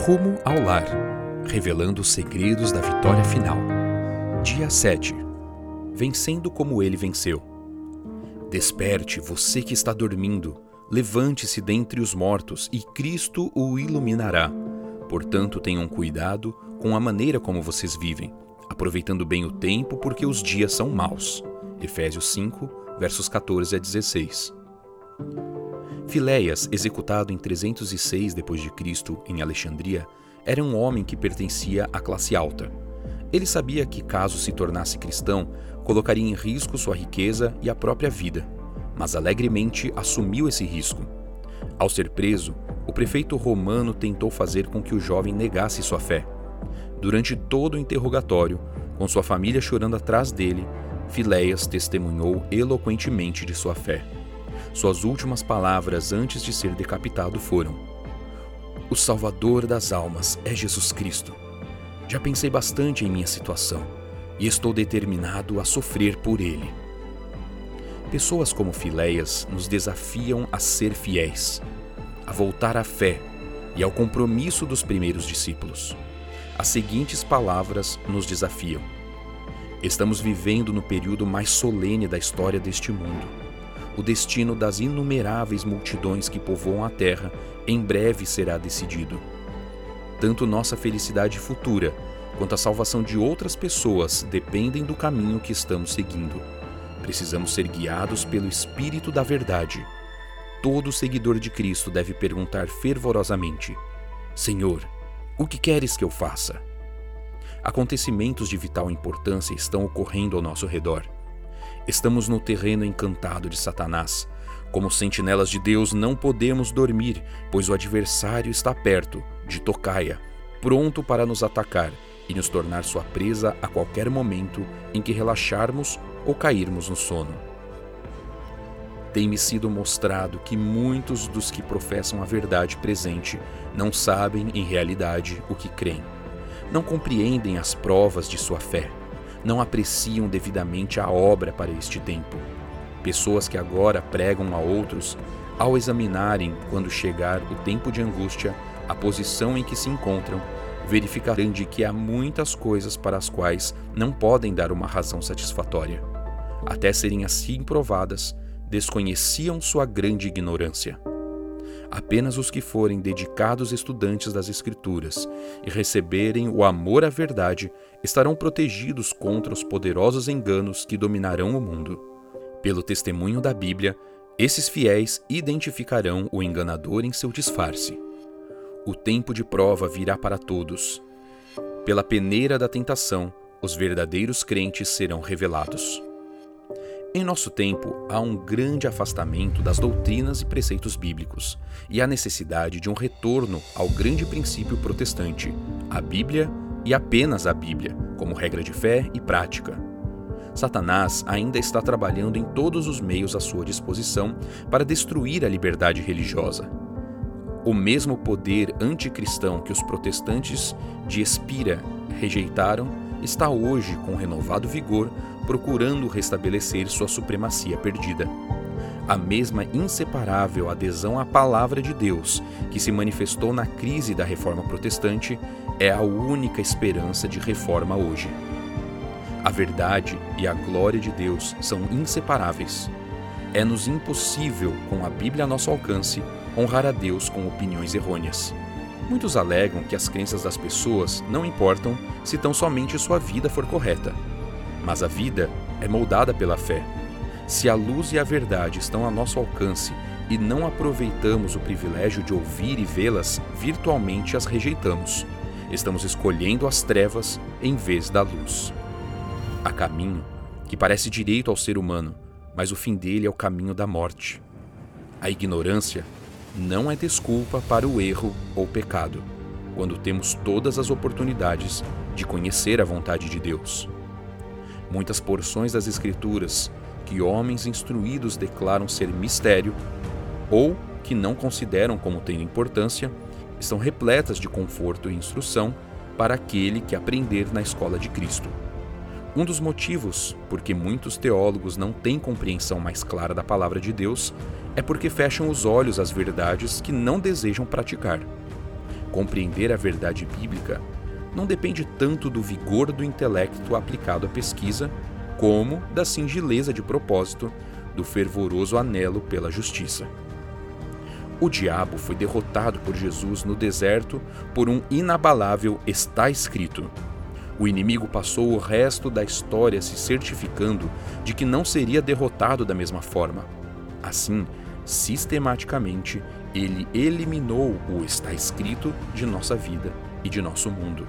Rumo ao lar, revelando os segredos da vitória final. Dia 7. Vencendo como ele venceu. Desperte, você que está dormindo, levante-se dentre os mortos e Cristo o iluminará. Portanto, tenham cuidado com a maneira como vocês vivem, aproveitando bem o tempo porque os dias são maus. Efésios 5, versos 14 a 16. Filéias, executado em 306 d.C. em Alexandria, era um homem que pertencia à classe alta. Ele sabia que, caso se tornasse cristão, colocaria em risco sua riqueza e a própria vida, mas alegremente assumiu esse risco. Ao ser preso, o prefeito romano tentou fazer com que o jovem negasse sua fé. Durante todo o interrogatório, com sua família chorando atrás dele, Filéias testemunhou eloquentemente de sua fé. Suas últimas palavras antes de ser decapitado foram: O Salvador das almas é Jesus Cristo. Já pensei bastante em minha situação e estou determinado a sofrer por ele. Pessoas como Filéias nos desafiam a ser fiéis, a voltar à fé e ao compromisso dos primeiros discípulos. As seguintes palavras nos desafiam: Estamos vivendo no período mais solene da história deste mundo o destino das inumeráveis multidões que povoam a Terra em breve será decidido. Tanto nossa felicidade futura quanto a salvação de outras pessoas dependem do caminho que estamos seguindo. Precisamos ser guiados pelo Espírito da Verdade. Todo seguidor de Cristo deve perguntar fervorosamente: Senhor, o que queres que eu faça? Acontecimentos de vital importância estão ocorrendo ao nosso redor Estamos no terreno encantado de Satanás. Como sentinelas de Deus, não podemos dormir, pois o adversário está perto, de tocaia, pronto para nos atacar e nos tornar sua presa a qualquer momento em que relaxarmos ou cairmos no sono. Tem-me sido mostrado que muitos dos que professam a verdade presente não sabem, em realidade, o que creem. Não compreendem as provas de sua fé não apreciam devidamente a obra para este tempo. Pessoas que agora pregam a outros, ao examinarem, quando chegar o tempo de angústia, a posição em que se encontram, verificarão de que há muitas coisas para as quais não podem dar uma razão satisfatória. Até serem assim provadas, desconheciam sua grande ignorância. Apenas os que forem dedicados estudantes das Escrituras e receberem o amor à verdade estarão protegidos contra os poderosos enganos que dominarão o mundo. Pelo testemunho da Bíblia, esses fiéis identificarão o enganador em seu disfarce. O tempo de prova virá para todos. Pela peneira da tentação, os verdadeiros crentes serão revelados. Em nosso tempo, há um grande afastamento das doutrinas e preceitos bíblicos e a necessidade de um retorno ao grande princípio protestante, a Bíblia e apenas a Bíblia, como regra de fé e prática. Satanás ainda está trabalhando em todos os meios à sua disposição para destruir a liberdade religiosa. O mesmo poder anticristão que os protestantes de Espira rejeitaram está hoje, com renovado vigor, procurando restabelecer sua supremacia perdida. A mesma inseparável adesão à palavra de Deus, que se manifestou na crise da reforma protestante, é a única esperança de reforma hoje. A verdade e a glória de Deus são inseparáveis. É-nos impossível, com a Bíblia a nosso alcance, honrar a Deus com opiniões errôneas. Muitos alegam que as crenças das pessoas não importam se tão somente sua vida for correta. Mas a vida é moldada pela fé. Se a luz e a verdade estão a nosso alcance e não aproveitamos o privilégio de ouvir e vê-las, virtualmente as rejeitamos. Estamos escolhendo as trevas em vez da luz. Há caminho que parece direito ao ser humano, mas o fim dele é o caminho da morte. A ignorância não é desculpa para o erro ou pecado, quando temos todas as oportunidades de conhecer a vontade de Deus. Muitas porções das Escrituras que homens instruídos declaram ser mistério ou que não consideram como tendo importância estão repletas de conforto e instrução para aquele que aprender na escola de Cristo. Um dos motivos por que muitos teólogos não têm compreensão mais clara da palavra de Deus é porque fecham os olhos às verdades que não desejam praticar. Compreender a verdade bíblica não depende tanto do vigor do intelecto aplicado à pesquisa, como da singeleza de propósito, do fervoroso anelo pela justiça. O diabo foi derrotado por Jesus no deserto por um inabalável está escrito. O inimigo passou o resto da história se certificando de que não seria derrotado da mesma forma. Assim, sistematicamente, ele eliminou o está escrito de nossa vida e de nosso mundo.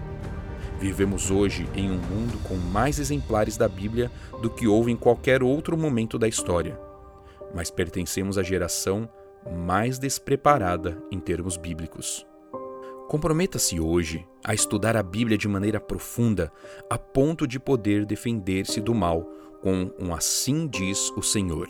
Vivemos hoje em um mundo com mais exemplares da Bíblia do que houve em qualquer outro momento da história, mas pertencemos à geração mais despreparada em termos bíblicos. Comprometa-se hoje a estudar a Bíblia de maneira profunda, a ponto de poder defender-se do mal com um assim diz o Senhor.